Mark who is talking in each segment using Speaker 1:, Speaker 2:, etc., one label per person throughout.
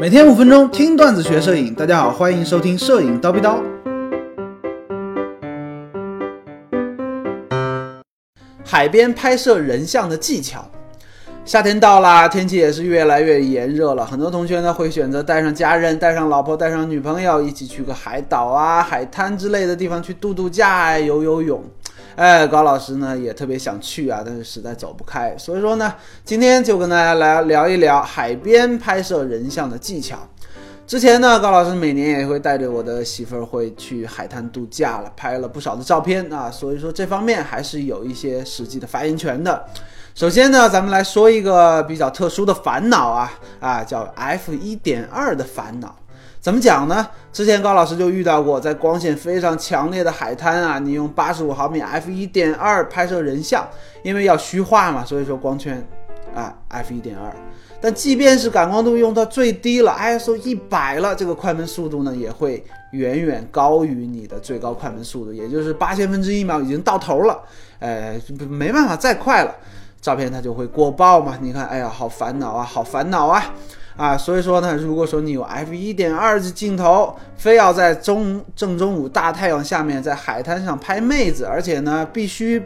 Speaker 1: 每天五分钟听段子学摄影，大家好，欢迎收听摄影叨逼叨。海边拍摄人像的技巧。夏天到啦，天气也是越来越炎热了。很多同学呢会选择带上家人、带上老婆、带上女朋友，一起去个海岛啊、海滩之类的地方去度度假、游游泳。哎，高老师呢也特别想去啊，但是实在走不开。所以说呢，今天就跟大家来聊一聊海边拍摄人像的技巧。之前呢，高老师每年也会带着我的媳妇儿会去海滩度假了，拍了不少的照片啊。所以说这方面还是有一些实际的发言权的。首先呢，咱们来说一个比较特殊的烦恼啊啊，叫 f 一点二的烦恼。怎么讲呢？之前高老师就遇到过，在光线非常强烈的海滩啊，你用八十五毫米 f 一点二拍摄人像，因为要虚化嘛，所以说光圈啊 f 一点二。但即便是感光度用到最低了，ISO 一百了，这个快门速度呢也会远远高于你的最高快门速度，也就是八千分之一秒已经到头了，呃，没办法再快了。照片它就会过曝嘛？你看，哎呀，好烦恼啊，好烦恼啊，啊！所以说呢，如果说你有 f 一点二的镜头，非要在中正中午大太阳下面在海滩上拍妹子，而且呢必须。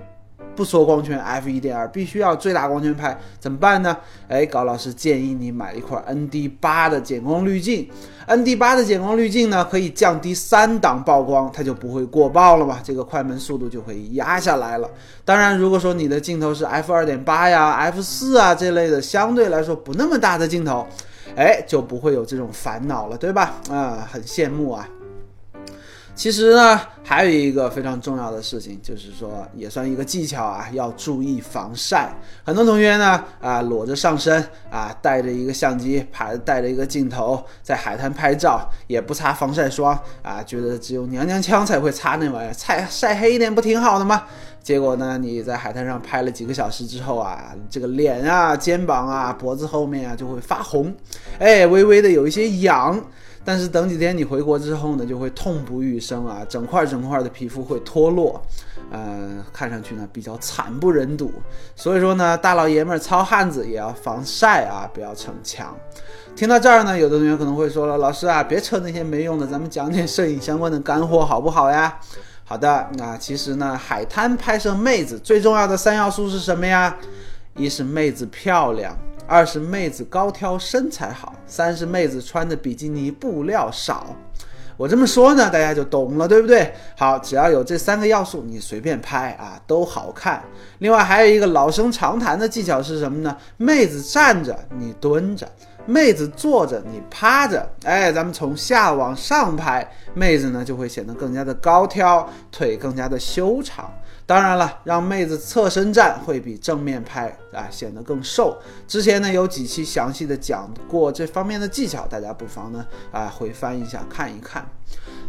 Speaker 1: 不说光圈，f 一点二必须要最大光圈拍，怎么办呢？哎，高老师建议你买一块 ND 八的减光滤镜。ND 八的减光滤镜呢，可以降低三档曝光，它就不会过曝了嘛，这个快门速度就会压下来了。当然，如果说你的镜头是 f 二点八呀、f 四啊这类的，相对来说不那么大的镜头，哎，就不会有这种烦恼了，对吧？啊，很羡慕啊。其实呢，还有一个非常重要的事情，就是说也算一个技巧啊，要注意防晒。很多同学呢，啊，裸着上身啊，带着一个相机，拍带着一个镜头，在海滩拍照，也不擦防晒霜啊，觉得只有娘娘腔才会擦那玩意儿，晒晒黑一点不挺好的吗？结果呢，你在海滩上拍了几个小时之后啊，这个脸啊、肩膀啊、脖子后面啊就会发红，哎，微微的有一些痒。但是等几天你回国之后呢，就会痛不欲生啊，整块整块的皮肤会脱落，呃，看上去呢比较惨不忍睹。所以说呢，大老爷们儿糙汉子也要防晒啊，不要逞强。听到这儿呢，有的同学可能会说了，老师啊，别扯那些没用的，咱们讲点摄影相关的干货好不好呀？好的，那其实呢，海滩拍摄妹子最重要的三要素是什么呀？一是妹子漂亮。二是妹子高挑身材好，三是妹子穿的比基尼布料少。我这么说呢，大家就懂了，对不对？好，只要有这三个要素，你随便拍啊都好看。另外还有一个老生常谈的技巧是什么呢？妹子站着，你蹲着；妹子坐着，你趴着。哎，咱们从下往上拍，妹子呢就会显得更加的高挑，腿更加的修长。当然了，让妹子侧身站会比正面拍啊显得更瘦。之前呢有几期详细的讲过这方面的技巧，大家不妨呢啊回翻一下看一看。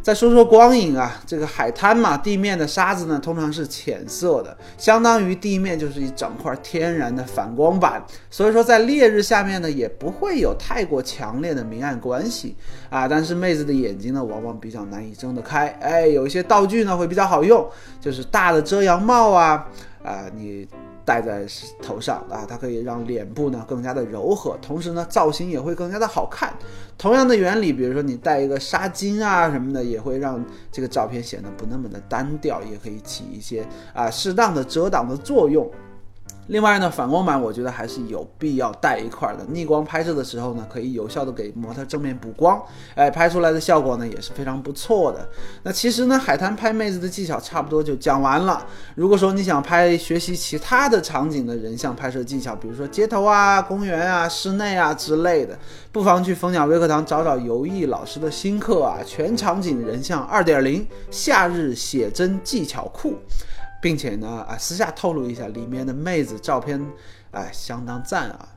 Speaker 1: 再说说光影啊，这个海滩嘛，地面的沙子呢通常是浅色的，相当于地面就是一整块天然的反光板，所以说在烈日下面呢也不会有太过强烈的明暗关系啊。但是妹子的眼睛呢往往比较难以睁得开，哎，有一些道具呢会比较好用，就是大的遮阳帽啊啊你。戴在头上啊，它可以让脸部呢更加的柔和，同时呢造型也会更加的好看。同样的原理，比如说你戴一个纱巾啊什么的，也会让这个照片显得不那么的单调，也可以起一些啊适当的遮挡的作用。另外呢，反光板我觉得还是有必要带一块的。逆光拍摄的时候呢，可以有效的给模特正面补光，哎，拍出来的效果呢也是非常不错的。那其实呢，海滩拍妹子的技巧差不多就讲完了。如果说你想拍学习其他的场景的人像拍摄技巧，比如说街头啊、公园啊、室内啊之类的，不妨去蜂鸟微课堂找找游艺老师的新课啊，全场景人像二点零夏日写真技巧库。并且呢，啊，私下透露一下，里面的妹子照片，哎，相当赞啊！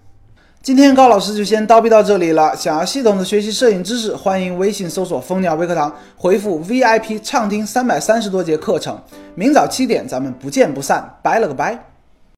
Speaker 1: 今天高老师就先叨逼到这里了。想要系统的学习摄影知识，欢迎微信搜索“蜂鸟微课堂”，回复 VIP 畅听三百三十多节课程。明早七点，咱们不见不散。拜了个拜。